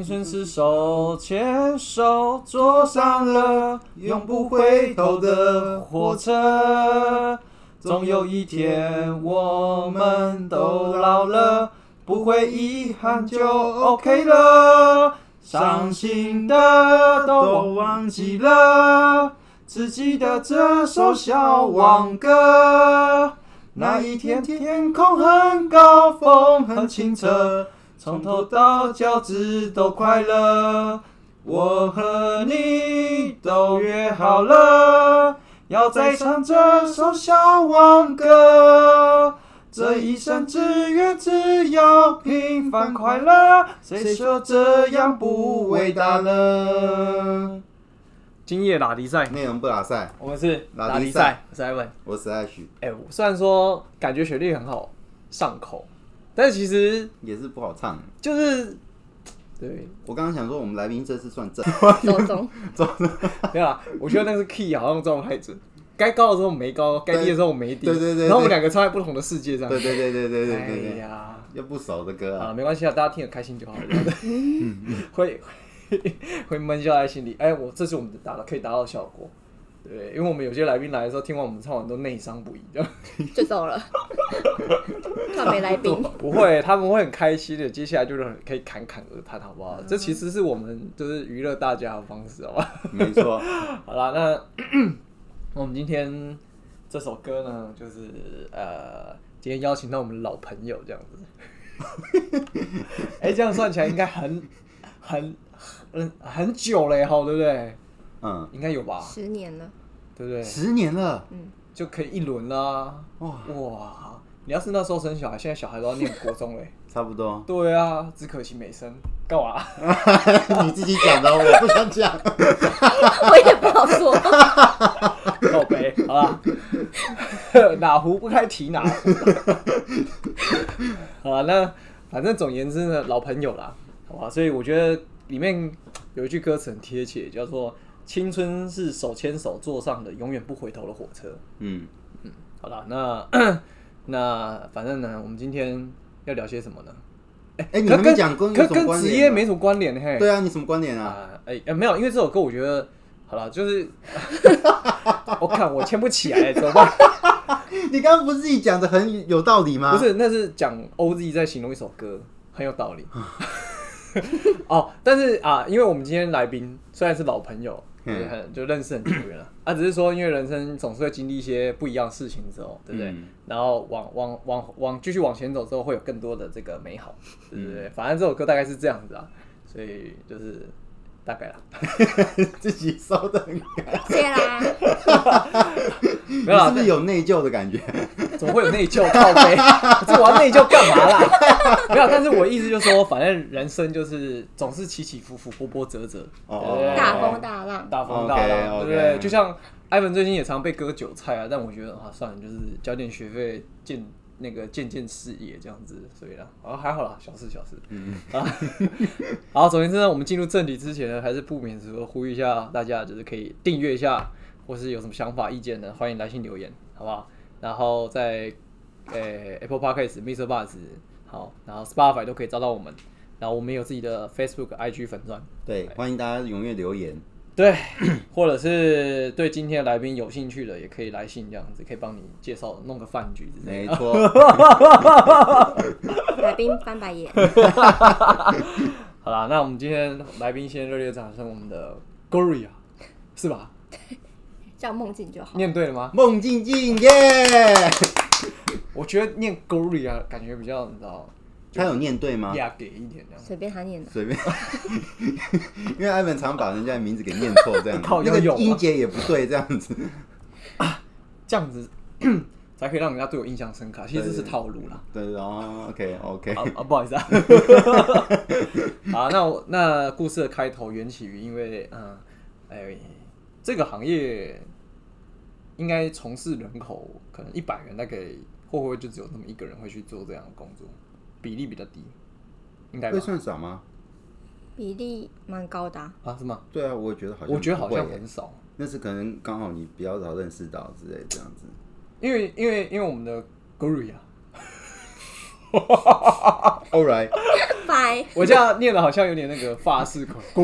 青春是手牵手坐上了永不回头的火车，总有一天我们都老了，不会遗憾就 OK 了。伤心的都忘记了，只记得这首小王歌。那一天天空很高，风很清澈。从头到脚趾都快乐，我和你都约好了，要再唱这首小王歌。这一生只愿只要平凡快乐，谁说这样不伟大呢？今夜拉迪赛，内容不拉赛，我们是拉拉迪迪赛赛，我是艾文。我是艾许哎、我虽然说感觉旋律很好上口，但是其实也是不好唱。就是对，我刚刚想说，我们来宾这次算正，走中，没有啦，我觉得那个 key 好像状态准，该高的时候我没高，该低的时候我没低，对对对对然后我们两个唱在不同的世界上，对对对对对对对呀，又不熟的歌啊，啊，没关系啊，大家听得开心就好了，会会会闷下在心里，哎，我这是我们达到可以达到的效果。对，因为我们有些来宾来的时候，听完我们唱完都内伤不已，这样 就走了。他没来宾，不会，他们会很开心的。接下来就是可以侃侃而谈，好不好？这其实是我们就是娱乐大家的方式，好吧？没错，好啦，那 我们今天这首歌呢，就是呃，今天邀请到我们的老朋友这样子。哎、这样算起来应该很很很很久了哈，对不对？嗯，应该有吧，十年了，对不对？十年了，嗯就可以一轮啦。哇，哇！你要是那时候生小孩，现在小孩都要念国中嘞。差不多。对啊，只可惜没生，干嘛？你自己讲的，我不想讲。我也不好说。告杯，好啦，哪壶不开提哪壶。好了，那反正总言之呢，老朋友啦，好吧，所以我觉得里面有一句歌词很贴切，叫做“青春是手牵手坐上的永远不回头的火车嗯嗯，”。好了，那 那反正呢，我们今天要聊些什么呢？哎，你可还没讲跟职业没什么关联嘿。对啊，你什么关联啊？啊，哎、呃没有，因为这首歌我觉得好了，就是 我看我牵不起来，怎么办？你刚刚不是自己讲的很有道理吗？不，是，那是讲 OZ 在形容一首歌，很有道理。哦，但是啊，因为我们今天来宾虽然是老朋友，嗯对很就认识很久远了啊，只是说因为人生总是会经历一些不一样的事情之后，对不对？嗯然后往往往往继续往前走之后，会有更多的这个美好，对不嗯对？反正这首歌大概是这样子啊，所以就是大概啦。自己收的很开，谢啦，没有是不是有内疚的感觉？怎么会有内疚？靠背，这我要内疚干嘛啦？没有，但是我意思就是说，反正人生就是总是起起伏伏、波波折折，大风大浪，大风大浪，OK，OK 对不对？就像艾文最近也常被割韭菜啊，但我觉得啊，算了，就是交点学费，见那个渐渐视野这样子，所以呢，啊还好啦，小事小事。嗯 啊，好，总而言之呢，我们进入正题之前呢，还是不免说呼吁一下大家，就是可以订阅一下，或是有什么想法意见的，欢迎来信留言，好不好？然后在呃、Apple Podcast、Mr. Buzz 好，然后 Spotify 都可以找到我们，然后我们有自己的 Facebook、IG 粉钻。对，欢迎大家踊跃留言。对，或者是对今天的来宾有兴趣的，也可以来信这样子，可以帮你介绍弄个饭局之类的。没错，来宾翻白眼，好啦，那我们今天来宾先热烈掌声我们的 Gloria，是吧？叫梦境就好。念对了吗？梦静静耶！我觉得念 Gloria 感觉比较你知道他有念对吗？一点这样。随便他念的，随便，因为艾文常把人家的名字给念错，这样子 靠，那个有吗音节也不对，这样子。这样子才可以让人家对我印象深刻。其实这是套路啦。对，然后 OK OK，啊啊，不好意思啊。好，那我那故事的开头缘起于因为嗯，哎，这个行业应该从事人口可能一百人，大概会不会就只有那么一个人会去做这样的工作？比例比较低，应该吧会？算少吗？比例蛮高的啊。啊，是吗？对啊，我也觉得好像我觉得好像不会耶很少，那是可能刚好你比较早认识到之类这样子。因为因为因为我们的 Gloria All right，拜。我这样念的好像有点那个法式口，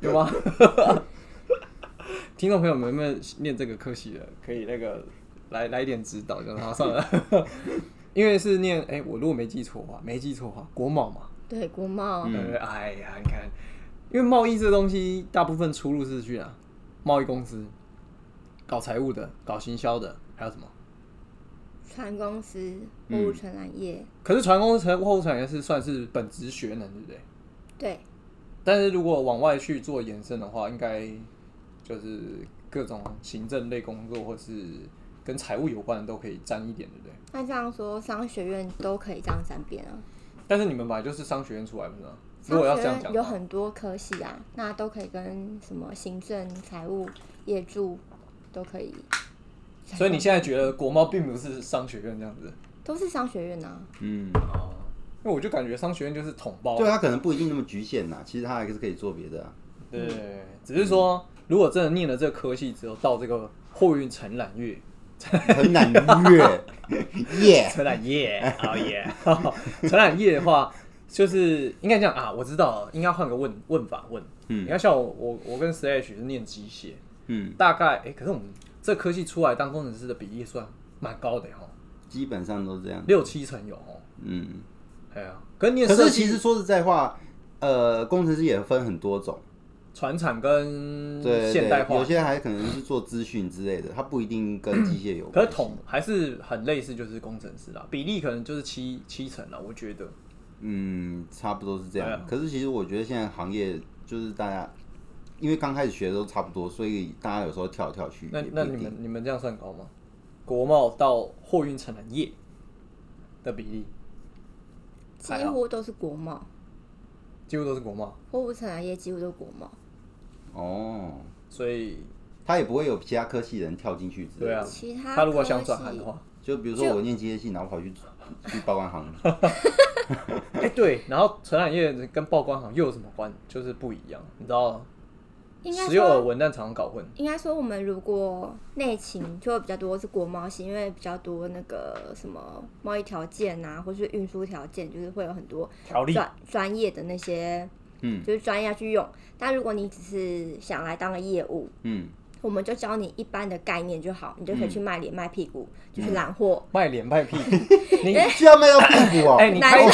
有吗？听众朋友们有没有念这个科系的？可以那个来来一点指导，就好算了。因为是念哎、我如果没记错的话，没记错的话，国贸嘛。对，国贸嗯呃，哎呀，你看，因为贸易这东西大部分出入是去哪？贸易公司，搞财务的，搞行销的，还有什么？船公司、货物承揽业，可是船公司、货物产业是算是本职学能，对不对？对，但是如果往外去做延伸的话，应该就是各种行政类工作，或是跟财务有关的都可以沾一点，对不对？那这样说，商学院都可以这样沾边啊。但是你们本来就是商学院出来，不是吗？如商果要学院这样讲，有很多科系啊，那都可以跟什么行政、财务、业助都可以。所以你现在觉得国贸并不是商学院这样子都是商学院啊？嗯，哦？因为我就感觉商学院就是统包，对，它可能不一定那么局限呐，其实它还是可以做别的啊。对，只是说如果真的念了这个科系之后，到这个货运承揽业，很难越 耶，承揽业，哦耶，承揽业的话，就是应该这样啊，我知道了，应该换个问问法问。嗯。你看像我我我跟 Slash 是念机械，嗯，大概哎、可是我们这科技出来当工程师的比例算蛮高的哈，基本上都这样。六七成有哦。嗯，哎呀，跟念可设计是其实说实在话，呃，工程师也分很多种，船产跟对现代化有，些还可能是做资讯之类的，它不一定跟机械有可关可。是统还是很类似，就是工程师啦，比例可能就是七七成啦，我觉得。嗯，差不多是这样。啊可是其实我觉得现在行业就是大家，因为刚开始学的都差不多，所以大家有时候跳来跳去。那那你们你们这样算高吗？国贸到货运承揽业的比例几乎都是国贸，几乎都是国贸，货物承揽业几乎都是国贸。哦，所以他也不会有其他科系人跳进去之类的。对啊，其他他如果想转行的话，就比如说我念机械系，然后跑去去报关行，哎、对，然后承揽业跟报关行又有什么关？就是不一样，你知道？应该时有耳说，闻，但常常搞混。应该说我们如果内勤就会比较多是国贸系，因为比较多那个什么贸易条件啊，或是运输条件，就是会有很多条例专专业的那些，嗯就是专业去用。但如果你只是想来当个业务，嗯，我们就教你一般的概念就好，你就可以嗯去卖脸卖屁股，就是揽货。卖脸卖屁股，你需要卖到屁股哦。哎、你开你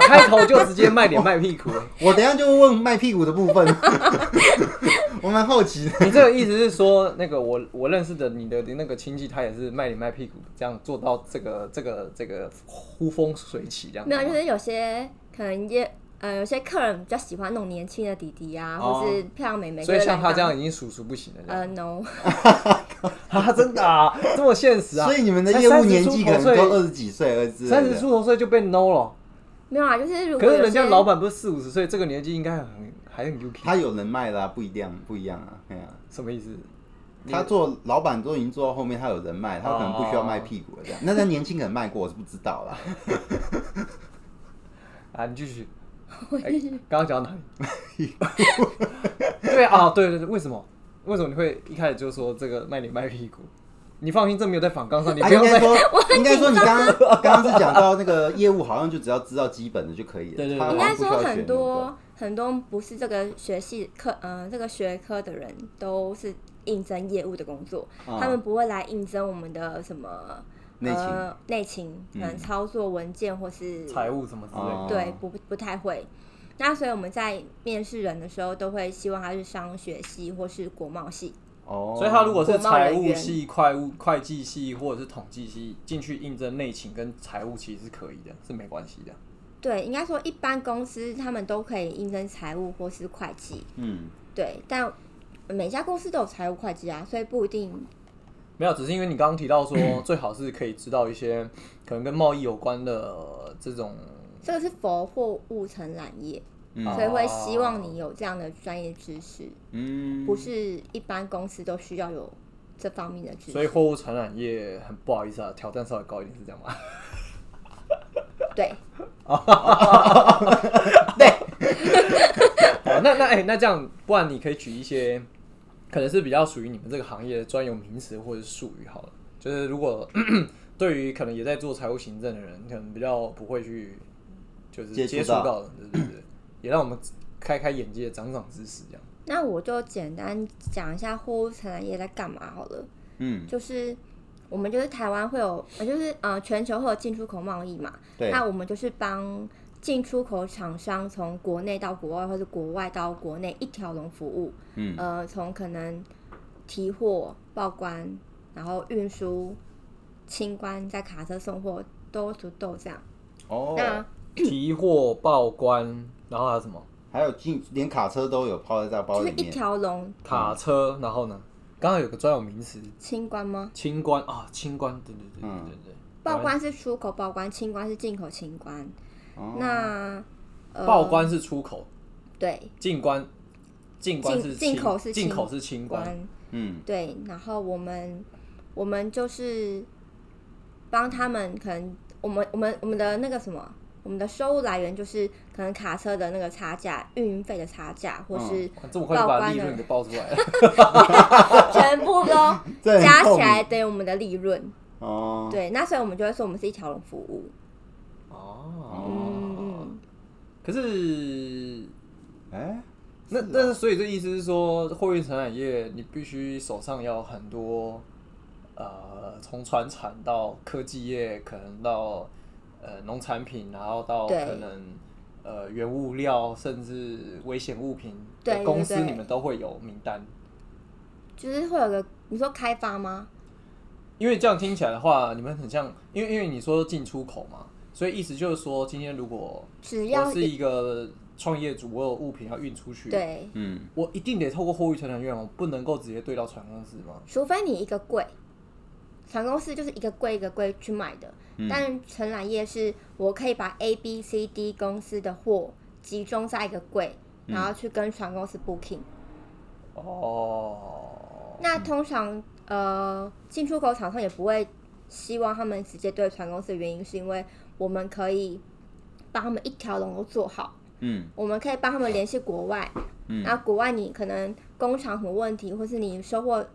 开头就直接卖脸卖屁股、哎 我等一下就问卖屁股的部分，我蛮好奇的。你这个意思是说，那个我我认识的你的那个亲戚，他也是卖脸卖屁股，这样做到这个这个这个呼风水起这样？没有，就是有些可能也呃，有些客人比较喜欢那种年轻的弟弟啊，哦或是漂亮妹妹。所以像他这样已经叔叔不行了这样。呃，no，啊，真的啊，这么现实啊！所以你们的业务年纪可能都二十几岁，二十三十出头岁就被 no 了。没有啊，就是如果可是人家些老板不是四五十岁，这个年纪应该很还很 UK，他有人脉啦，不一样，不一样啊。哎呀，什么意思？他做老板都已经做到后面，他有人脉，他可能不需要卖屁股了这样。那他年轻可能卖过，我是不知道啦。啊，你继续。哎刚刚讲到哪里？对啊，对对对，为什么？为什么你会一开始就说这个卖脸卖屁股？你放心，这没有在反纲上，你啊，不用再。应该说，应该说你刚刚 刚刚是讲到那个业务，好像就只要知道基本的就可以了。对对对他好应该说很多很多不是这个学系科，嗯、这个学科的人都是应征业务的工作，啊他们不会来应征我们的什么内勤呃内勤，可能嗯操作文件或是财务什么之类对，不不太会。那所以我们在面试人的时候，都会希望他是商学系或是国贸系。哦，所以他如果是财务系、会务会计系或者是统计系进去应征内勤跟财务，其实是可以的，是没关系的。对，应该说一般公司他们都可以应征财务或是会计。嗯，对，但每家公司都有财务会计啊，所以不一定没有，只是因为你刚刚提到说，最好是可以知道一些可能跟贸易有关的这种，这个是佛货物承揽业，嗯。所以会希望你有这样的专业知识，嗯，不是一般公司都需要有这方面的知识。所以货物传染业很不好意思啊，挑战稍微高一点，是这样吗？对，哦，那那哎、那这样，不然你可以举一些可能是比较属于你们这个行业的专有名词或者是术语好了。就是如果 对于可能也在做财务行政的人，可能比较不会去就是接触到接触到的，对对对，也让我们开开眼界，长长知识，这样。那我就简单讲一下货物承揽业在干嘛好了。嗯，就是我们就是台湾会有，呃，就是呃，全球会有进出口贸易嘛。对，那我们就是帮进出口厂商从国内到国外，或是国外到国内一条龙服务。嗯，呃，从可能提货、报关，然后运输、清关，在卡车送货，都都都这样。哦，那提货报关，然后还有什么 还有进连卡车都有抛在这个包就是一里面，条龙卡车，然后呢？刚刚有个专有名词，清关吗？清关啊，清关，对对对对嗯对对。报关是出口报关，清关是进口清关。哦。那呃，报关是出口，对。进关进关是进进口是清进口是清关，关嗯，对，然后我们我们就是帮他们，可能我们我们我们的那个什么，我们的收入来源就是可能卡车的那个差价、运费的差价，或是哇这么快就把报关的利润给报出来了。全部都这很加起来等于我们的利润。哦，对，那所以我们就会说我们是一条龙服务。哦，嗯嗯，可是哎，那但是所以这意思是说，货运承揽业你必须手上要很多，呃，从船产到科技业，可能到呃农产品，然后到可能呃原物料，甚至危险物品的公司，你们都会有名单。就是会有个你说开发吗？因为这样听起来的话，你们很像，因为因为你说进出口嘛，所以意思就是说，今天如果只要我是一个创业主，我有物品要运出去，对，嗯，我一定得透过货运承揽院，我不能够直接对到船公司吗？除非你一个柜，船公司就是一个柜一个柜去买的，嗯。但承揽业是我可以把 A、B、C、D 公司的货集中在一个柜，嗯。然后去跟船公司 booking。哦，那通常呃进出口厂商也不会希望他们直接对船公司的原因，是因为我们可以帮他们一条龙都做好。嗯我们可以帮他们联系国外，嗯然后国外你可能工厂什么问题，或是你收货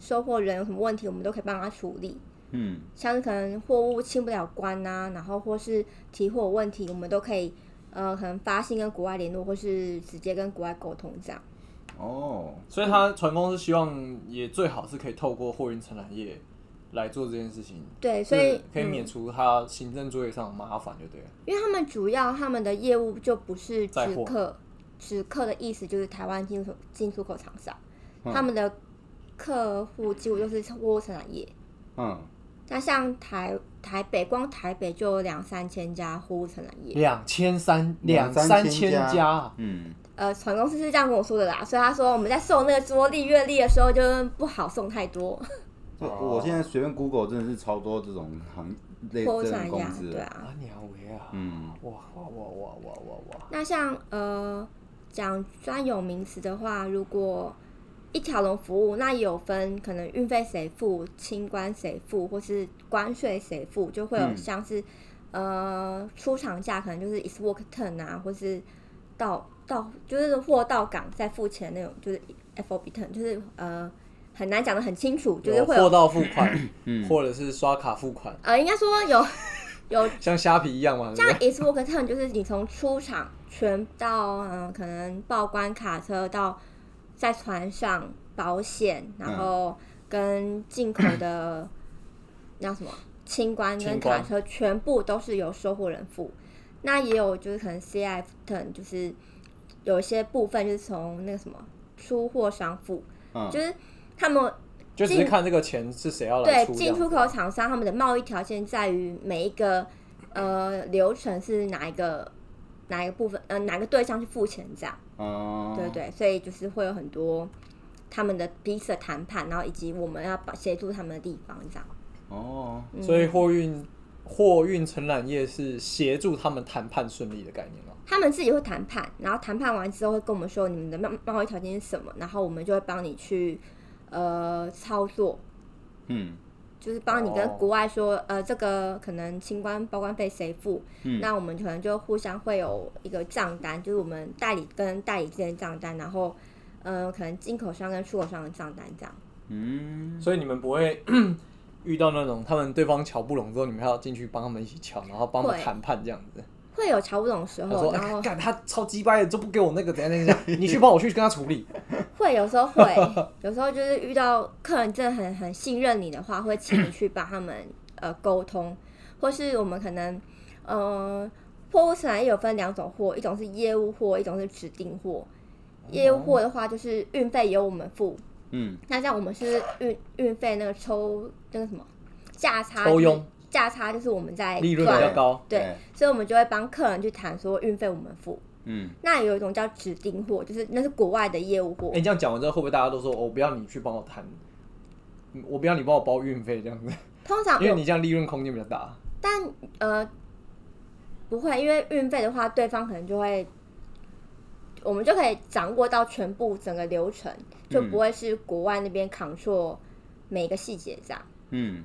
收货人有什么问题，我们都可以帮他处理。嗯，像是可能货物清不了关呐、然后或是提货有问题，我们都可以呃可能发信跟国外联络，或是直接跟国外沟通这样。哦，所以他船公司希望也最好是可以透过货运承揽业来做这件事情，对，所以嗯可以免除他行政作业上的麻烦，就对了。因为他们主要他们的业务就不是直客，直客的意思就是台湾进出进出口厂商，嗯。他们的客户几乎都是货物承揽业。嗯，那像台台北，光台北就有两三千家货物承揽业。两千三两三三千家，嗯，呃，船公司是这样跟我说的啦，所以他说我们在送那个桌历月历的时候，就不好送太多，这哦我现在随便 Google 真的是超多这种行类货物这承揽业啊，种公司，对啊。嗯，哇哇哇哇哇哇。哇！那像呃讲专有名词的话，如果一条龙服务，那也有分可能运费谁付、清关谁付，或是关税谁付，就会有嗯。像是、呃出厂价可能就是 is work turn 啊，或是到到就是货到港再付钱那种，就是 FOB turn，就是呃很难讲的很清楚，就是会货到付款，嗯或者是刷卡付款，呃应该说有 有像虾皮一样嘛，像对？is work turn 就是你从出厂全到嗯、呃可能报关卡车到在船上保险，然后跟进口的 那什么清关跟卡车全部都是由收货人付。那也有就是可能 CIF turn 就是有一些部分就是从那个什么出货商付，嗯就是他们就只是看这个钱是谁要来。对进出口厂商他们的贸易条件在于每一个呃流程是哪一个哪一个部分呃哪个对象去付钱这样，哦，对对，所以就是会有很多他们的彼此的谈判，然后以及我们要把协助他们的地方这样。哦，嗯所以货运货运承揽业是协助他们谈判顺利的概念吗？他们自己会谈判，然后谈判完之后会跟我们说你们的贸贸易条件是什么，然后我们就会帮你去呃操作，嗯就是帮你跟哦国外说，呃，这个可能清关报关费谁付，嗯那我们可能就互相会有一个账单，就是我们代理跟代理之间的账单，然后，呃，可能进口商跟出口商的账单这样。嗯，所以你们不会遇到那种他们对方瞧不拢之后，你们还要进去帮他们一起瞧，然后帮他们谈判这样子。会有瞧不懂的时候，说：“然后哎干、他超鸡掰的，就不给我那个怎样怎样怎样，你去帮我去跟他处理。会有时候会，有时候就是遇到客人真的很很信任你的话，会请你去帮他们呃沟通，或是我们可能呃货物生产也有分两种货，一种是业务货，一种是指定货。业务货的话就是运费由我们付，嗯，那像我们是运运费那个抽那个什么价差，抽佣价差就是我们在利润比较高，对，所以我们就会帮客人去谈说运费我们付。嗯，那有一种叫指定货，就是那是国外的业务货哎、，你这样讲完之后，会不会大家都说，哦我不要你去帮我谈，嗯我不要你帮我包运费这样子，通常因为你这样利润空间比较大。但呃，不会，因为运费的话，对方可能就会，我们就可以掌握到全部整个流程，就不会是国外那边 control 每一个细节这样，嗯，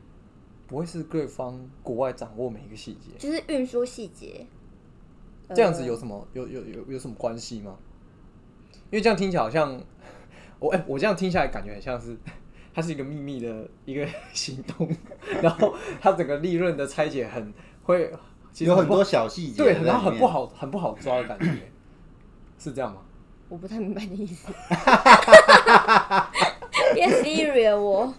不会是对方国外掌握每一个细节，就是运输细节。这样子呃有什么有有有有什么关系吗？因为这样听起来好像 我哎、我这样听下来感觉很像是 它是一个秘密的一个行动，然后它整个利润的拆解很会，有很多小细节，对，然后很不，好很不好抓的感觉，是这样吗？我不太明白你的意思。别 Siri 我，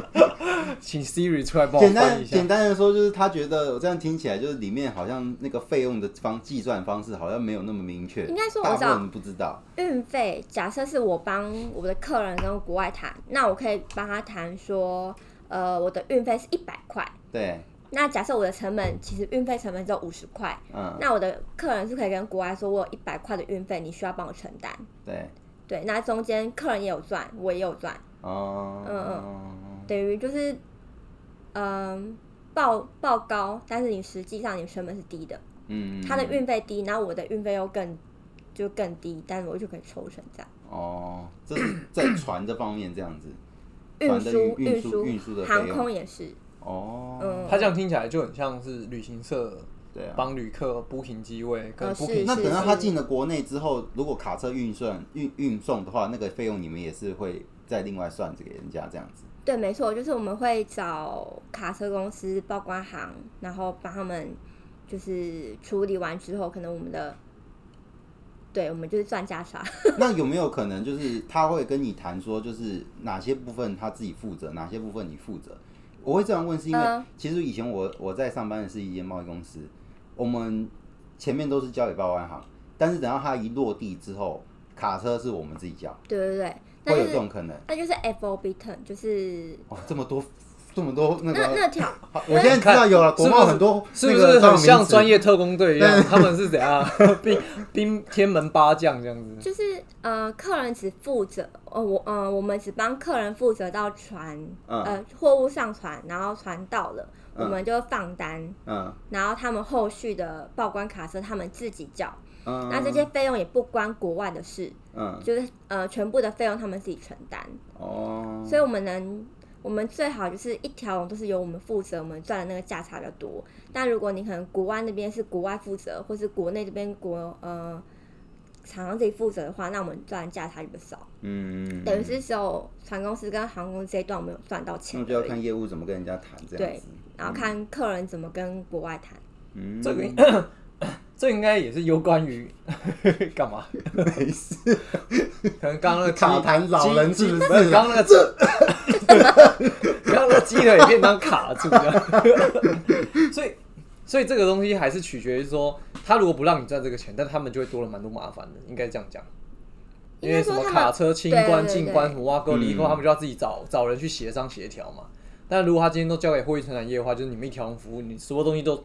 请 Siri 出来帮我简翻译一下单简。单的说，就是他觉得我这样听起来，就是里面好像那个费用的方计算方式好像没有那么明确，应该说我知道分人不知道，运费，假设是我帮我的客人跟国外谈，那我可以帮他谈说，呃，我的运费是一百块。对，那假设我的成本其实运费成本只有五十块，嗯，那我的客人是可以跟国外说，我有一百块的运费，你需要帮我承担。对，对，那中间客人也有赚，我也有赚，哦，嗯嗯。等于就是，嗯、报报高，但是你实际上你成本是低的，嗯，他的运费低，然后我的运费又更就更低，但是我就可以抽成这样。哦，这是在船这方面这样子，运输、运运输、运输的航空也是，哦，嗯，他这样听起来就很像是旅行社对啊。帮旅客 booking 机位跟呃 booking 是那等到他进了国内之后，如果卡车运算运运送的话，那个费用你们也是会再另外算给人家这样子。对，没错，就是我们会找卡车公司、报关行，然后帮他们就是处理完之后，可能我们的，对我们就是赚价差。那有没有可能就是他会跟你谈说，就是哪些部分他自己负责，哪些部分你负责？我会这样问，是因为嗯其实以前我我在上班的是一间贸易公司，我们前面都是交给报关行，但是等到他一落地之后，卡车是我们自己叫，对对对，那会有就是这种可能。那就是 FOB turn，就是哦，这么多这么多那那个，那条好我现在知道有了，国贸很多是不那个是很像专业特工队一样？他们是怎样 兵兵天门八将这样子？就是呃，客人只负责，呃，我呃，我们只帮客人负责到船，嗯呃，货物上船，然后船到了，嗯我们就放单，嗯然后他们后续的报关卡车他们自己缴，嗯，那这些费用也不关国外的事，嗯就是呃，全部的费用他们自己承担，哦，所以我们能。我们最好就是一条龙都是由我们负责，我们赚的那个价差比较多。但如果你可能国外那边是国外负责，或是国内这边国呃厂商自己负责的话，那我们赚的价差就不少。嗯，等于是只有船公司跟航空公司这一段我们有赚到钱那钱就要，看业务怎么跟人家谈这样对子。然后看客人怎么跟国外谈。嗯，这个这应该也是有关于 干嘛？没事，可能刚刚卡痰老人鸡是不是刚刚那个刚刚那个鸡 腿便当卡住这样，所以这个东西还是取决于说，他如果不让你赚这个钱，但他们就会多了蛮多麻烦的，应该这样讲。因为什么卡车清关、进关、什么挖沟、离沟，嗯他们就要自己找找人去协商协调嘛。但如果他今天都交给货运生产业的话，就是你们一条龙服务，你什么东西都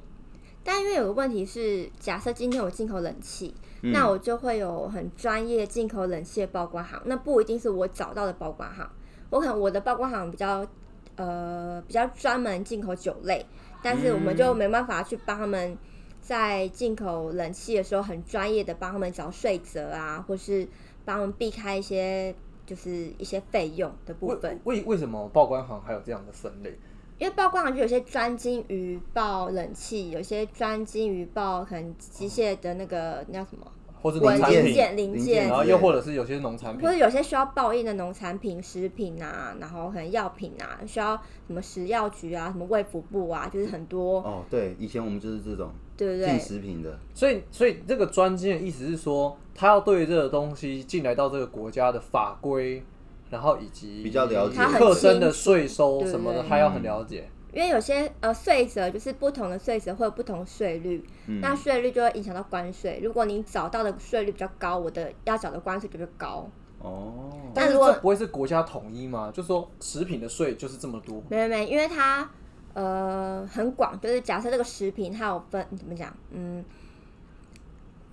但因为有个问题是，假设今天我进口冷气，嗯那我就会有很专业进口冷气的报关行，那不一定是我找到的报关行，我可能我的报关行比较呃比较专门进口酒类，但是我们就没办法去帮他们在进口冷气的时候很专业的帮他们找税则啊，或是帮他们避开一些就是一些费用的部分。为为什么报关行还有这样的分类？因为报关行就有些专精于报冷气，有些专精于报可能机械的那个那叫什么，或是文零农产品，件零件然后又或者是有些农产品或，者有些需要报印的农产品、食品啊，然后可能药品啊，需要什么食药局啊、什么卫福部啊，就是很多。哦，对，以前我们就是这种，进对不对？食品的，所以，所以这个专精的意思是说，他要对这个东西进来到这个国家的法规，然后以及比较了解他很课征的税收什么的，他要很了解。因为有些呃税则就是不同的税则会有不同税率，嗯那税率就会影响到关税。如果你找到的税率比较高，我的要缴的关税就比较高。哦，但是那如果这不会是国家统一吗？就说食品的税就是这么多，没没没，因为它呃很广，就是假设这个食品它有分怎么讲，嗯，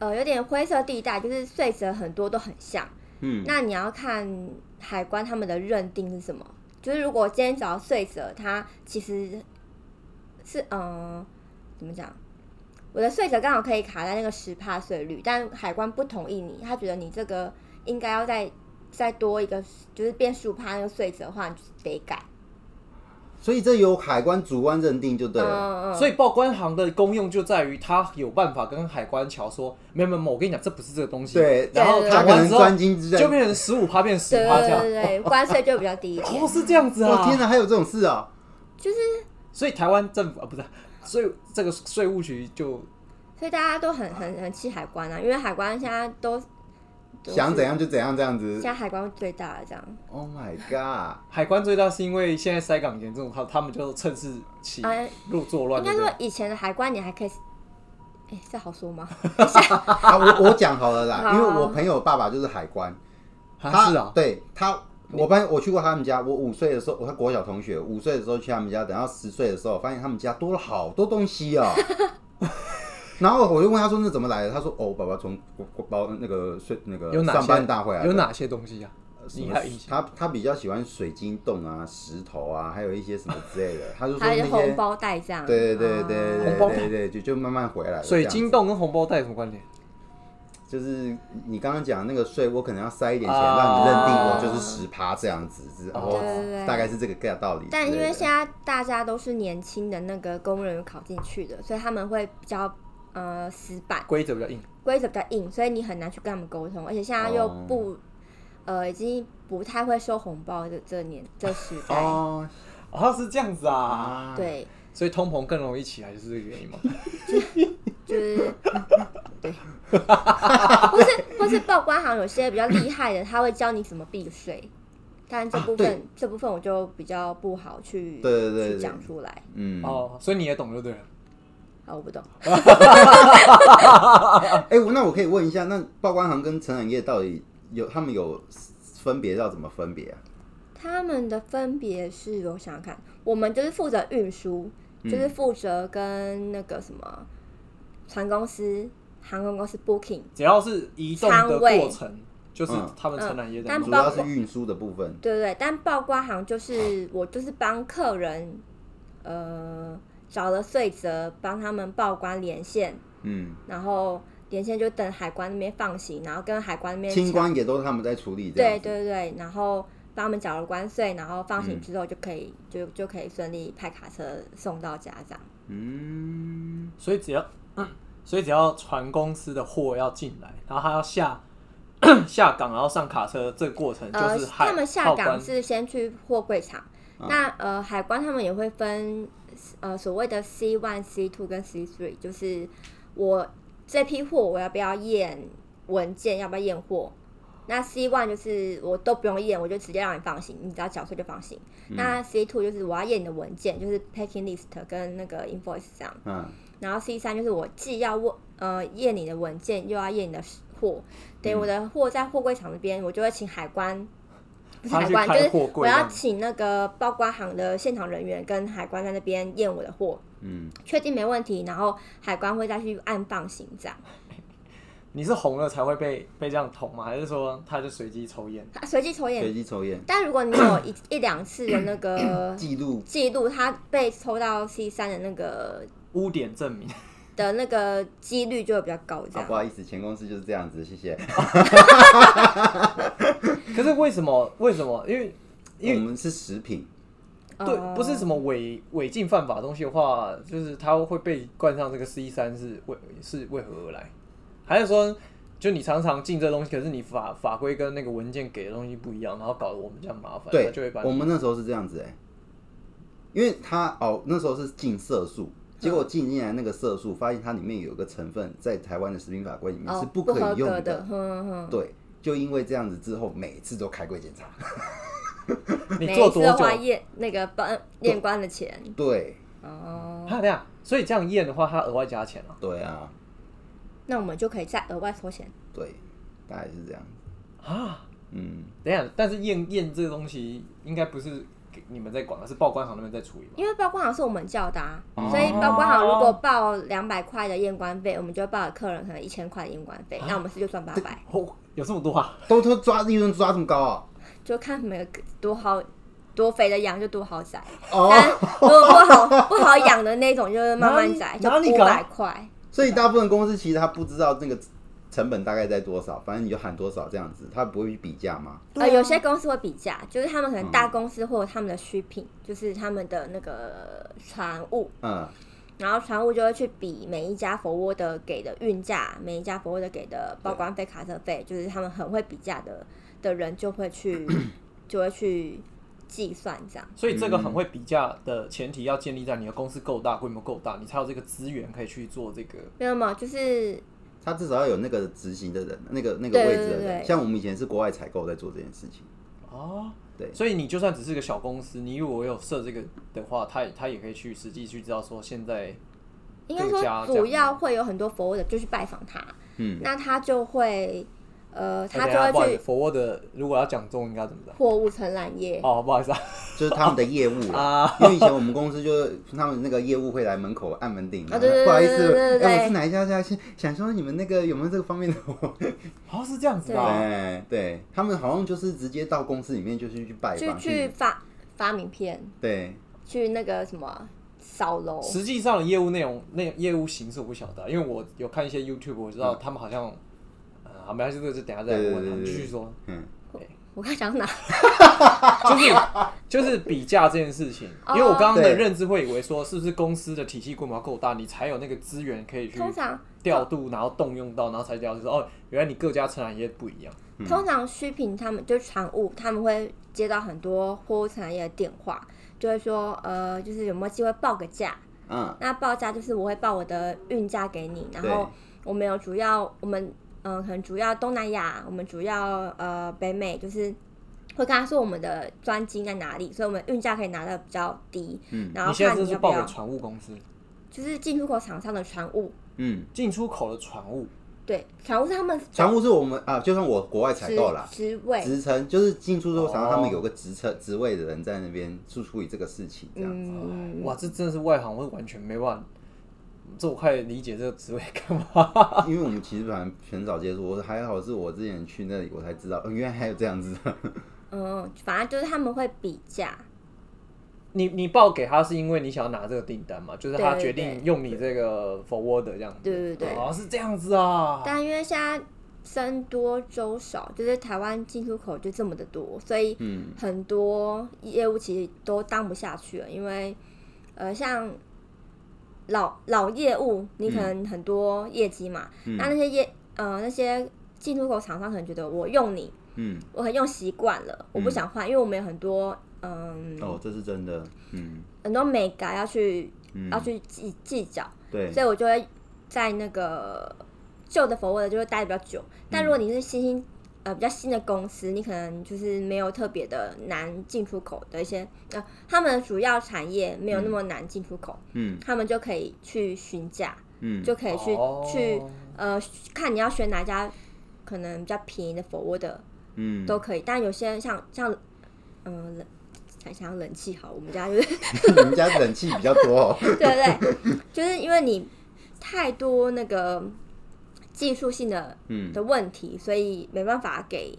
呃有点灰色地带，就是税则很多都很像。嗯，那你要看海关他们的认定是什么？就是如果今天找到税则，他其实是嗯、怎么讲？我的税则刚好可以卡在那个十帕税率，但海关不同意你，他觉得你这个应该要再再多一个，就是变十五帕那个税则的话，你就得改。所以这由海关主观认定就对了。嗯嗯，所以报关行的功用就在于他有办法跟海关桥说，没有没有，我跟你讲，这不是这个东西。对然后对对他可能讲完之后专精之就变成十五趴变十对趴这样。对对对，关税就比较低一点哦，。是这样子啊！哦天哪，还有这种事啊！就是所以台湾政府啊，不是所以这个税务局就所以大家都很很很气海关啊，因为海关现在都想怎样就怎样这样子现。在海关最大的这样。Oh my god！海关最大是因为现在塞港严重，他他们就趁势起哎入作乱，应该？说以前的海关你还可以，哎、这好说吗？啊，我我讲好了啦，好因为我朋友爸爸就是海关，啊他是啊，对他，我班我去过他们家，我五岁的时候，我他国小同学，五岁的时候去他们家，等到十岁的时候，发现他们家多了好多东西哦。然后我就问他说：“那怎么来的？”他说：“哦，爸爸从国国包那个睡那个有哪些上班大回来的有哪些东西啊？什么？他他比较喜欢水晶洞啊、石头啊，还有一些什么之类的。他就说还有那些，红包袋这样。对对对对红包对对对，就就慢慢回来了。水晶洞跟红包袋有什么关联？就是你刚刚讲那个税，我可能要塞一点钱，啊让你认定我就是十趴这样子，然后对对对大概是这个概道理之类的。但因为现在大家都是年轻的那个公务人员考进去的，所以他们会比较呃死板，规则比较硬，规则比较硬，所以你很难去跟他们沟通，而且现在又哦。不、呃已经不太会收红包的这年这时代。哦哦，是这样子啊，啊，对，所以通膨更容易起来，就是这个原因吗。就是对，或是或是报关行有些比较厉害的，他会教你怎么避税，但这部分、啊这部分我就比较不好去对对对讲出来。嗯，哦，所以你也懂就对了。啊，我不懂。哎、我那我可以问一下，那报关行跟承揽业到底有他们有分别要怎么分别啊？他们的分别是我想想看，我们就是负责运输，嗯就是负责跟那个什么船公司、航空公司 booking，只要是移动的过程，就是嗯他们承揽业在但主要是运输的部分。对对对，但报关行就是我就是帮客人，呃，找了税则，帮他们报关连线，嗯，然后连线就等海关那边放行，然后跟海关那边清关也都是他们在处理。这对，对对，然后帮他们缴了关税，然后放行之后就可以、就就可以顺利派卡车送到家这样。嗯，所以只要，所以只要船公司的货要进来，然后他要下 下港，然后上卡车，这个过程就呃是，海他们下港是先去货柜场，那呃海关他们也会分呃所谓的 C one、C two 跟 C three，就是我这批货我要不要验文件，要不要验货。那 C one 就是我都不用验，我就直接让你放心，你只要缴税就放行。那 C two 就是我要验你的文件，就是 packing list 跟那个 invoice 这样。嗯，然后 C 三就是我既要问呃验你的文件，又要验你的货，等于我的货在货柜场那边，我就会请海关，不是海关，就是我要请那个报关行的现场人员跟海关在那边验我的货，嗯，确定没问题，然后海关会再去按放行这样，你是红了才会被被这样捅吗？还是说他就随机抽烟？他随机抽烟。随验。机抽烟。但如果你有一 一两次的那个记录，记录，他被抽到 C 三的那个污点证明，的那个几率就会比较高，这啊，样不。好意思，前公司就是这样子，谢谢。可是为什么？为什么？因为因为我们是食品，对，哦不是什么违违禁犯法的东西的话，就是它会被冠上这个 C 三是为是为何而来？还是说，就你常常进这东西，可是你法法规跟那个文件给的东西不一样，然后搞得我们这样麻烦，对就会把，我们那时候是这样子哎、因为他哦那时候是进色素，结果进进来那个色素，发现它里面有一个成分，在台湾的食品法规里面是哦，不可以用的。对，就因为这样子之后，每次都开柜检查。你每做多久？一次花验那个办验关的钱对，哦，啊，这样，所以这样验的话，他额外加钱了对啊，那我们就可以再额外收钱。对，大概是这样。啊。嗯，等一下，但是验验这个东西应该不是给你们在管，而是报关行那边在处理吧？因为报关行是我们叫的、啊，哦所以报关行如果报两百块的验关费，我们就会报给客人可能一千块的验关费，那我们是就赚八百，哦，有这么多啊？都都抓利润抓这么高啊？就看每个多好多肥的羊就多好宰，哦，但如果不好 不好养的那种，就是慢慢宰，就五哪里哪里搞百块。所以大部分公司其实他不知道那个成本大概在多少，反正你就喊多少这样子，他不会去比价吗？呃，有些公司会比价，就是他们可能嗯大公司或者他们的需品，就是他们的那个船务，嗯，然后船务就会去比每一家佛沃的给的运价，每一家佛沃的给的报关费、卡车费，就是他们很会比价的的人就会去 就会去计算这样。所以这个很会比价的前提要建立在你的公司够大、规模够大，你才有这个资源可以去做这个。没有没有，就是他至少要有那个执行的人，那个那个位置的人。像我们以前是国外采购在做这件事情，哦，对。所以你就算只是个小公司，你如果有设这个的话，他他也可以去实际去知道说现在应该这个家说主要会有很多服务的就去拜访他，嗯，那他就会呃，他就哎等一下不好意会去思佛沃的，如果要讲中文应该怎么讲？货物承揽业。哦，不好意思啊，就是他们的业务。啊因为以前我们公司就是他们那个业务会来门口按门铃，啊对对对不好意思，哎，我是哪一家家，想想说你们那个有没有这个方面的活？好 像是这样子吧？对对，他们好像就是直接到公司里面就是去拜去访，去发发名片，对，去那个什么扫楼，实际上的业务内容、那业务形式我不晓得啊，因为我有看一些 YouTube，我知道他们好像，呃，好，没关系，这个就等下再问继续说，嗯，我刚讲哪？就是就是比价这件事情，因为我刚刚的对认知会以为说，是不是公司的体系规模要够大，你才有那个资源可以去通常调度，然后动用到，然后才了解说，哦，原来你各家承揽业不一样。通常需品他们就是船务，他们会接到很多货物产业的电话，就会说呃，就是有没有机会报个价？嗯，那报价就是我会报我的运价给你，然后我们有主要我们嗯、呃可能主要东南亚，我们主要呃北美，就是会跟他说我们的专精在哪里，所以我们运价可以拿的比较低，嗯然后你现在就是看你要不要，报给船务公司，就是进出口厂商的船务，嗯，进出口的船务，对，船务是他们船务是我们啊，就算我国外采购啦，职职位，职称就是进出口厂商，哦他们有个职称职位的人在那边去处理这个事情，这样子。嗯，哇，这真的是外行，我完全没办法，这我快理解这个职位干嘛。因为我们其实很很少接触，我还好是我之前去那里我才知道，呃 原来还有这样子的。嗯，反正就是他们会比价，你你报给他是因为你想要拿这个订单嘛？就是他决定用你这个 forward 这样子。对对对哦，是这样子啊。但因为现在僧多粥少，就是台湾进出口就这么的多，所以嗯很多业务其实都当不下去了，因为呃，像老老业务，你可能很多业绩嘛，嗯。那那些业呃那些进出口厂商可能觉得我用你，嗯，我很用习惯了，我不想换，因为我们有很多嗯、哦，这是真的。嗯。很多美感要去嗯，要去计计较，对。所以我就会在那个旧的 forward 就会待的比较久。但如果你是新兴呃比较新的公司，你可能就是没有特别的难进出口的一些呃，他们的主要产业没有那么难进出口，嗯他们就可以去询价，嗯就可以去、哦去呃看你要选哪家可能比较便宜的 forward 嗯，都可以。但有些像像嗯。冷想想冷气好，我们家就是 你们家冷气比较多哦。对对，就是因为你太多那个技术性的嗯。的问题，所以没办法给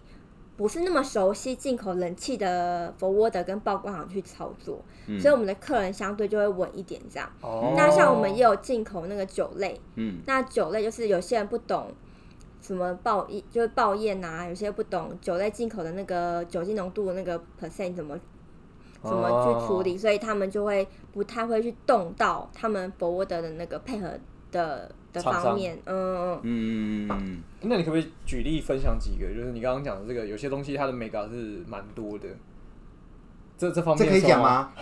不是那么熟悉进口冷气的 forward 跟报关行去操作，嗯。所以我们的客人相对就会稳一点这样。哦，那像我们也有进口那个酒类，嗯。那酒类就是有些人不懂。什么报验就是报验啊，有些不懂酒类进口的那个酒精浓度的那个 percent 怎么怎么去处理，所以他们就会不太会去动到他们 forward 的那个配合的的方面，嗯，嗯嗯嗯那你可不可以举例分享几个？就是你刚刚讲的这个，有些东西它的美感是蛮多的，这这方这可以讲吗？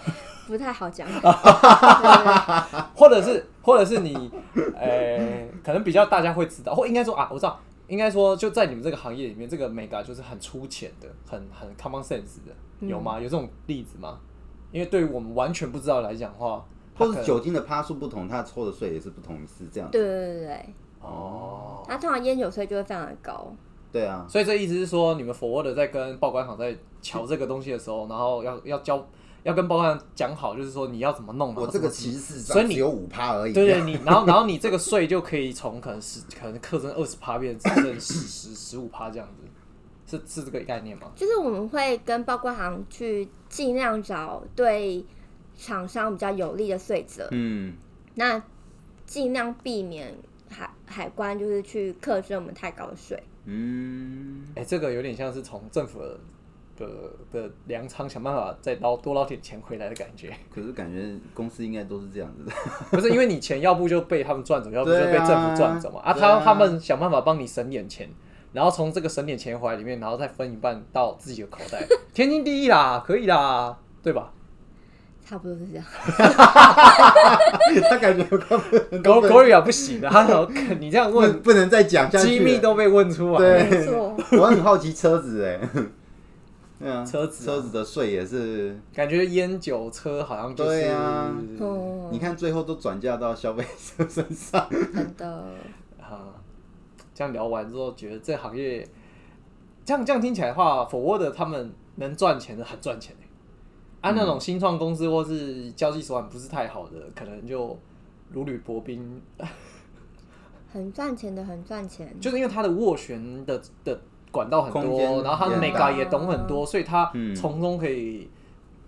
不太好讲。或者是或者是你，呃，可能比较大家会知道，或应该说啊，我知道，应该说就在你们这个行业里面，这个 mega 就是很粗浅的，很很 common sense 的，有吗？有这种例子吗？因为对于我们完全不知道来讲的话，或者酒精的趴数不同，它抽的税也是不同，是这样。对对对对，哦，那通常烟酒税就会非常的高。对啊，所以这意思是说，你们 forward 在跟报关行在瞧这个东西的时候，然后要要交要跟报关行讲好，就是说你要怎么弄，我这个然后怎么歧视所以你只有五趴而已。对对，你然后然后你这个税就可以从可能十可能课征二十趴变成只剩十十十五趴这样子，是是这个概念吗？就是我们会跟报关行去尽量找对厂商比较有利的税则，嗯，那尽量避免海海关就是去克制我们太高的税。嗯，哎、这个有点像是从政府的的的粮仓想办法再捞多捞点钱回来的感觉，可是感觉公司应该都是这样子的。不是因为你钱要不就被他们赚走，要不就被政府赚走嘛。啊，啊他他们想办法帮你省点钱，然后从这个省点钱回来里面，然后再分一半到自己的口袋，天经地义啦，可以啦，对吧？差不多是这样，他感觉快不能狗狗语啊不行的，他说你这样问，不能再讲下去。机密都被问出来。对。没错。我很好奇车子哎，对啊，车子啊。车子的税也是，感觉烟酒车好像就是，你看最后都转嫁到消费者身上。真的，啊，这样聊完之后，觉得这行业这样这样听起来的话，forward 他们能赚钱的很赚钱。欸啊，那种新创公司或是交际手腕不是太好的，可能就如履薄冰，很赚钱的，很赚钱。就是因为他的斡旋的的管道很多，然后他也每很大个也懂很多，所以他嗯从中可以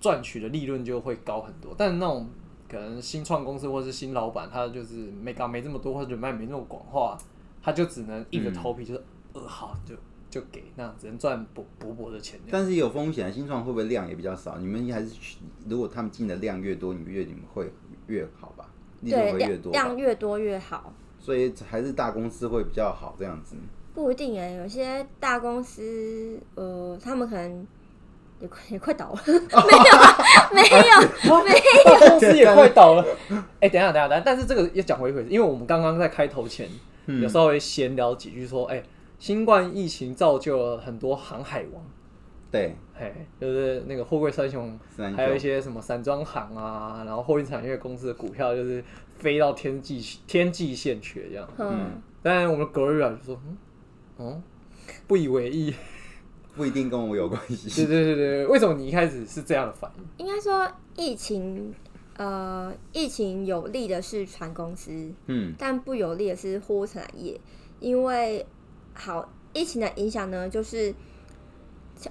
赚取的利润就会高很多。但是那种可能新创公司或是新老板，他就是美感没这么多，或者人脉没那么广化，他就只能硬着头皮，就是呃好就就给，那样只能赚薄薄薄的钱。但是也有风险，新创会不会量也比较少？你们还是如果他们进的量越多，你们越你们会越好吧？利润对，量会越多吧量越多越好。所以还是大公司会比较好这样子。不一定哎，有些大公司，呃，他们可能也快也快倒了，没有，没有，没有。公司也快倒了。哎、等一下，等一下，等一下，但是这个要讲回一回事，因为我们刚刚在开头前、嗯有稍微闲聊几句，说，哎、新冠疫情造就了很多航海王，对，嘿，就是那个货柜三雄，三还有一些什么散装行啊，然后货运产业公司的股票就是飞到天际天际线去了这样。嗯，但我们 Gloria 就说，嗯，哦，不以为意。不一定跟我有关对系。对对对，为什么你一开始是这样的反应？应该说疫情，呃，疫情有利的是船公司，嗯，但不有利的是货物产业，因为好疫情的影响呢，就是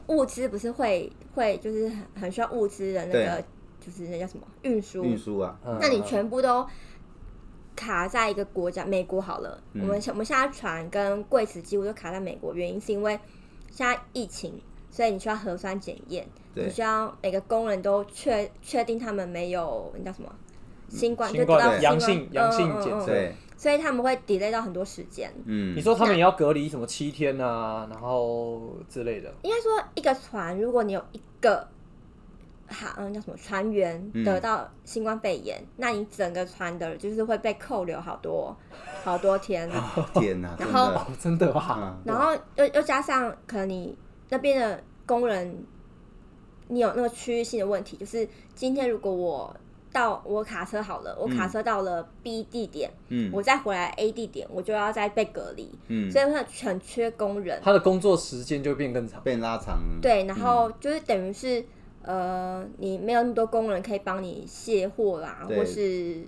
物资不是会会就是很很需要物资的那个，就是那叫什么运输，运输啊，嗯。那你全部都卡在一个国家，美国好了，嗯。我们我们现在船跟柜子几乎都卡在美国，原因是因为现在疫情，所以你需要核酸检验，你需要每个工人都确确定他们没有那叫什么新冠，新冠就得到新阳性冠阳性嗯嗯嗯。检测。对，所以他们会 delay 到很多时间。嗯，你说他们也要隔离什么七天啊，然后之类的。应该说，一个船如果你有一个哈嗯叫什么船员嗯得到新冠肺炎，那你整个船的就是会被扣留好多好多天，天哪，真然后，哦，真的吧？嗯，然后又又加上可能你那边的工人，你有那个区域性的问题，就是今天如果我到我卡车好了，我卡车到了 B 地点，嗯我再回来 A 地点，我就要再被隔离，嗯，所以会很缺工人。他的工作时间就会变更长。变拉长，对，然后就是等于是呃，你没有那么多工人可以帮你卸货啦，或是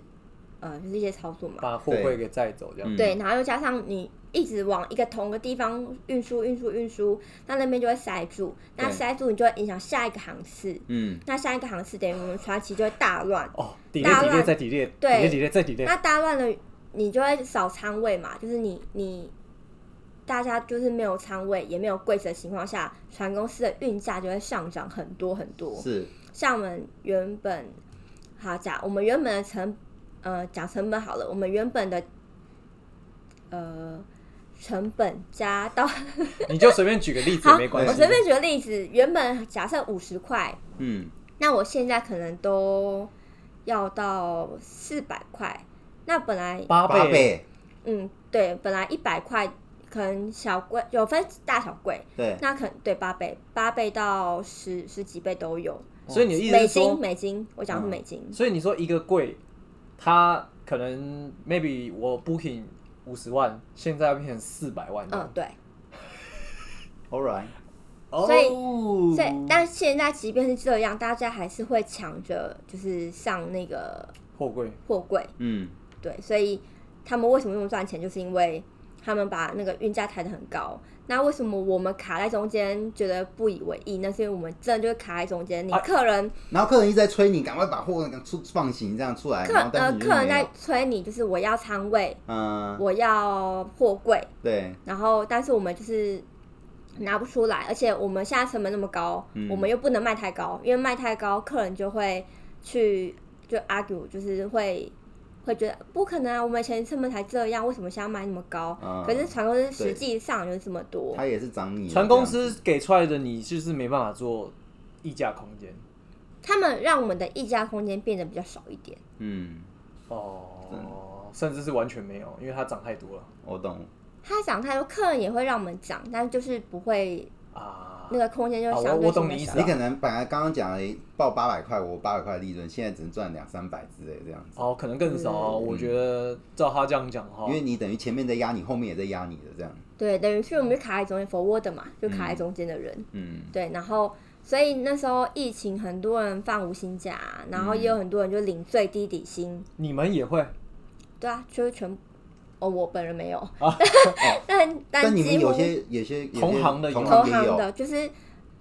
呃，就是一些操作嘛。把货柜给载走，这样。嗯对，然后又加上你一直往一个同个地方运输、运输、运输，那那边就会塞住，那塞住你就会影响下一个航次，嗯，那下一个航次等于我们船期就会大乱，哦，底大乱列底列再底列，对。底列底列再底列。那大乱了你就会少仓位嘛，就是你你。大家就是没有仓位，也没有柜子的情况下，船公司的运价就会上涨很多很多。是，像我们原本，好讲我们原本的成，呃，讲成本好了，我们原本的，呃，成本加到，你就随便举个例子也好，没关系。我随便举个例子，原本假设五十块，嗯，那我现在可能都要到四百块。那本来八倍，八倍，嗯，对，本来一百块可能小贵有分大小贵，对，那可能对八倍，八倍到十十几倍都有。所以你的意思美是说金，，美金，我讲的是美金。所以你说一个柜，它可能 maybe 我 booking 五十万，现在要变成四百万。嗯，对。All right，所以哦所以，但现在即便是这样，大家还是会抢着就是上那个货柜货柜，嗯，对，所以他们为什么那么赚钱，就是因为他们把那个运价抬得很高。那为什么我们卡在中间觉得不以为意？那是因为我们真的就是卡在中间，你啊客人、然后客人一直在催你，赶快把货出放行这样出来，客呃客人在催你，就是我要仓位，嗯，我要货柜，对，然后但是我们就是拿不出来，而且我们现在成本那么高，嗯。我们又不能卖太高，因为卖太高，客人就会去就 argue，就是会会觉得不可能啊，我们以前成本才这样，为什么现在卖那么高？嗯可是船公司实际上就是这么多，他也是涨你的船公司给出来的你就是没办法做溢价空间。他们让我们的溢价空间变得比较少一点。嗯，哦，甚至是完全没有，因为它涨太多了。我懂，它涨太多，客人也会让我们涨，但就是不会啊。那个空间就啊我懂你意思。你可能本来刚刚讲了报八百块，我八百块利润，现在只能赚两三百之类这样子，哦，可能更少哦。嗯我觉得照他这样讲哈因，为你等于前面在压你，后面也在压你的这样，对，等于是我们就卡在中间 forward 嘛，就卡在中间的人。嗯，对，然后所以那时候疫情，很多人放无薪假，然后也有很多人就领最低底薪。你们也会对啊，就是全哦，我本人没有，啊 但但你们有些有些同行的同投行的，就是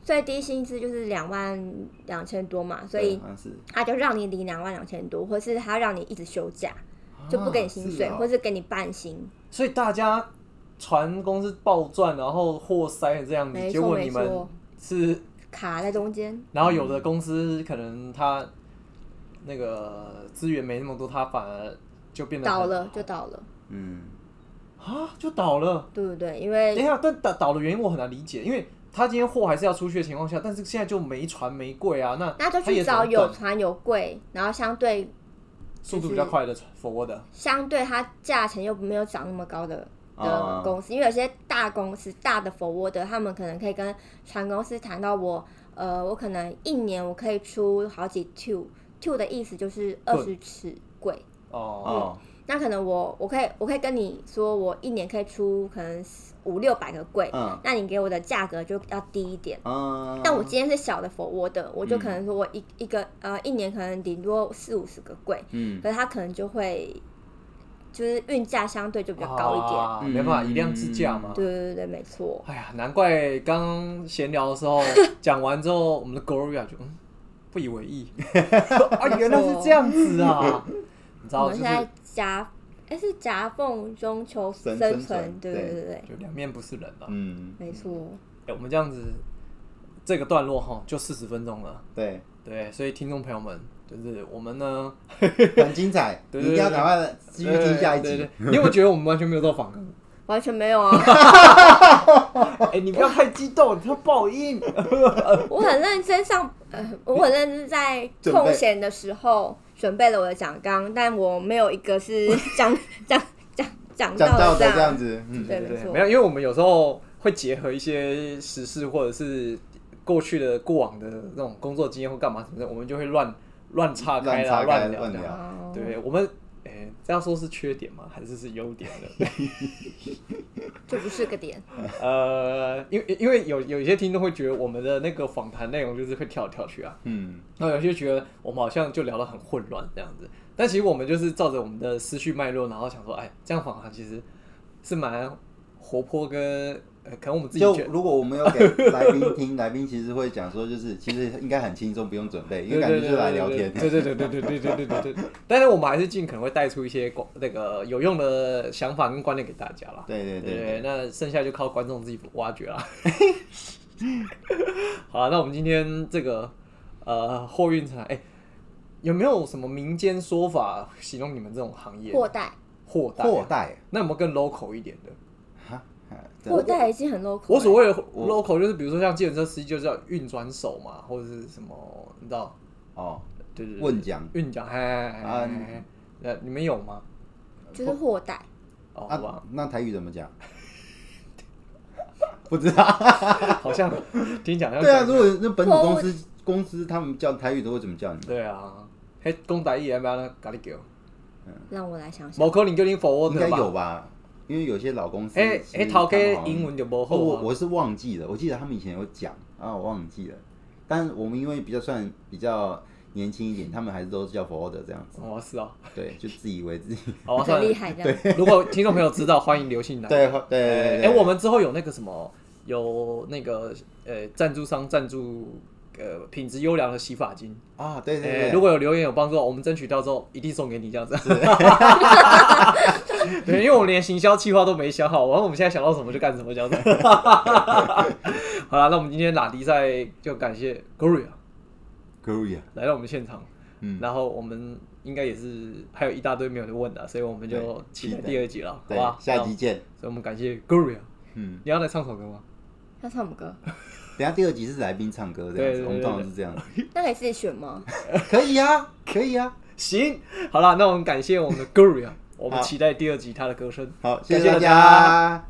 最低薪资就是两万两千多嘛，所以他就让你领两万两千多，或是他让你一直休假，就不给你薪水，是哦。或是给你半薪。所以大家船公司暴赚，然后货塞这样子，结果你们，是，卡在中间。然后有的公司可能他那个资源没那么多，他反而就变得倒了就倒了，嗯，啊，就倒了。对不对？因为等一下，但倒倒的原因我很难理解，因为他今天货还是要出去的情况下，但是现在就没船没柜啊，那那就他也去找有船有柜，然后相对速度比较快的 forward 相对它价钱又没有涨那么高的的啊公司，因为有些大公司大的 forward，他们可能可以跟船公司谈到我，呃，我可能一年我可以出好几 two，two 的意思就是二十尺柜。哦，哦，那可能我我可以我可以跟你说，我一年可以出可能五六百个柜，嗯那你给我的价格就要低一点。嗯，但我今天是小的 forward，我就嗯可能说我一一个呃一年可能顶多四五十个柜，嗯，可是它可能就会就是运价相对就比较高一点。啊没办法以量制价嘛。对对对对，没错。哎呀，难怪刚刚闲聊的时候 讲完之后，我们的 Gloria 就嗯不以为意 啊，原来是这样子啊！你知道，就是我们现在夹，哎、是夹缝中求生生生存对对对对对，就两面不是人嘛。嗯，没错。哎，我们这样子这个段落哈就四十分钟了，对，对，所以听众朋友们，就是我们呢，很精彩，一定要赶快继续听下一集对对。对你有没有觉得我们完全没有做访谈？完全没有啊，哎、你不要太激动，你要爆音。我很认真上，呃，我很认真在空闲的时候准备了我的讲纲，但我没有一个是 讲讲讲讲讲到的这这样子，嗯，对对对没有，因为我们有时候会结合一些时事或者是过去的过往的那种工作经验或干嘛什么的，我们就会乱乱岔开啦，乱聊乱聊。哦。对，我们哎、这样说是缺点吗？还是是优点呢？这不是个点。呃，因为因为有有一些听众会觉得我们的那个访谈内容就是会跳来跳去啊，嗯，那有些觉得我们好像就聊得很混乱这样子，但其实我们就是照着我们的思绪脉络，然后想说，哎，这样访谈其实是蛮活泼跟呃，可能我们自己就觉。如果我们有给来宾听，来宾其实会讲说，就是其实应该很轻松，不用准备，因为感觉就是来聊天。对对对对对对对对对。但是我们还是尽可能会带出一些广那个有用的想法跟观念给大家啦。对对对对，那剩下就靠观众自己挖掘啦。好了，那我们今天这个呃货运产，哎、有没有什么民间说法形容你们这种行业？货代，货代，货代那有没有更 local 一点的？货代已经很 local 了。我所谓的 local 就是比如说像计程车司机就叫运转手嘛，或者是什么，你知道哦，对对对，问奖运奖，哎哎啊哎哎，呃，你们有吗？就是货代，哦，好吧啊，，那台语怎么讲？不知道。好像听讲像对啊，如果那本土公司公司他们叫台语都会怎么叫你们？对啊，迄讲台语要不要咖喱叫？让我来想想。无可能叫你 forward 应该？有吧？因为有些老公司，哎哎，其实头家他们好像英文就无哦，好啊。我我是忘记了，我记得他们以前有讲啊，我忘记了。但我们因为比较算比较年轻一点，他们还是都是叫 forward 这样子，哦，是哦，对，就自以为自己好啊，算了。很厉害这样。如果听众朋友知道，欢迎留信来。对对对对。哎，我们之后有那个什么，有那个呃赞助商赞助呃品质优良的洗发精。啊，对对如果有留言有帮助，我们争取到之后一定送给你这样子。对，因为我们连行销计划都没想好，然后我们现在想到什么就干什么这样子。好了，那我们今天拉迪赛就感谢 Gloria，Gloria 来到我们现场，嗯，然后我们应该也是还有一大堆没有人问的，所以我们就对期待第二集了，好吧？，下那集见。所以我们感谢 Gloria。嗯，你要来唱首歌吗？要唱什么歌？等下第二集是来宾唱歌这样子，我们通常是这样子。那可以自己选吗？可以啊，可以啊。行，好了，那我们感谢我们的 Gloria，我们期待第二集他的歌声。好，谢谢大家。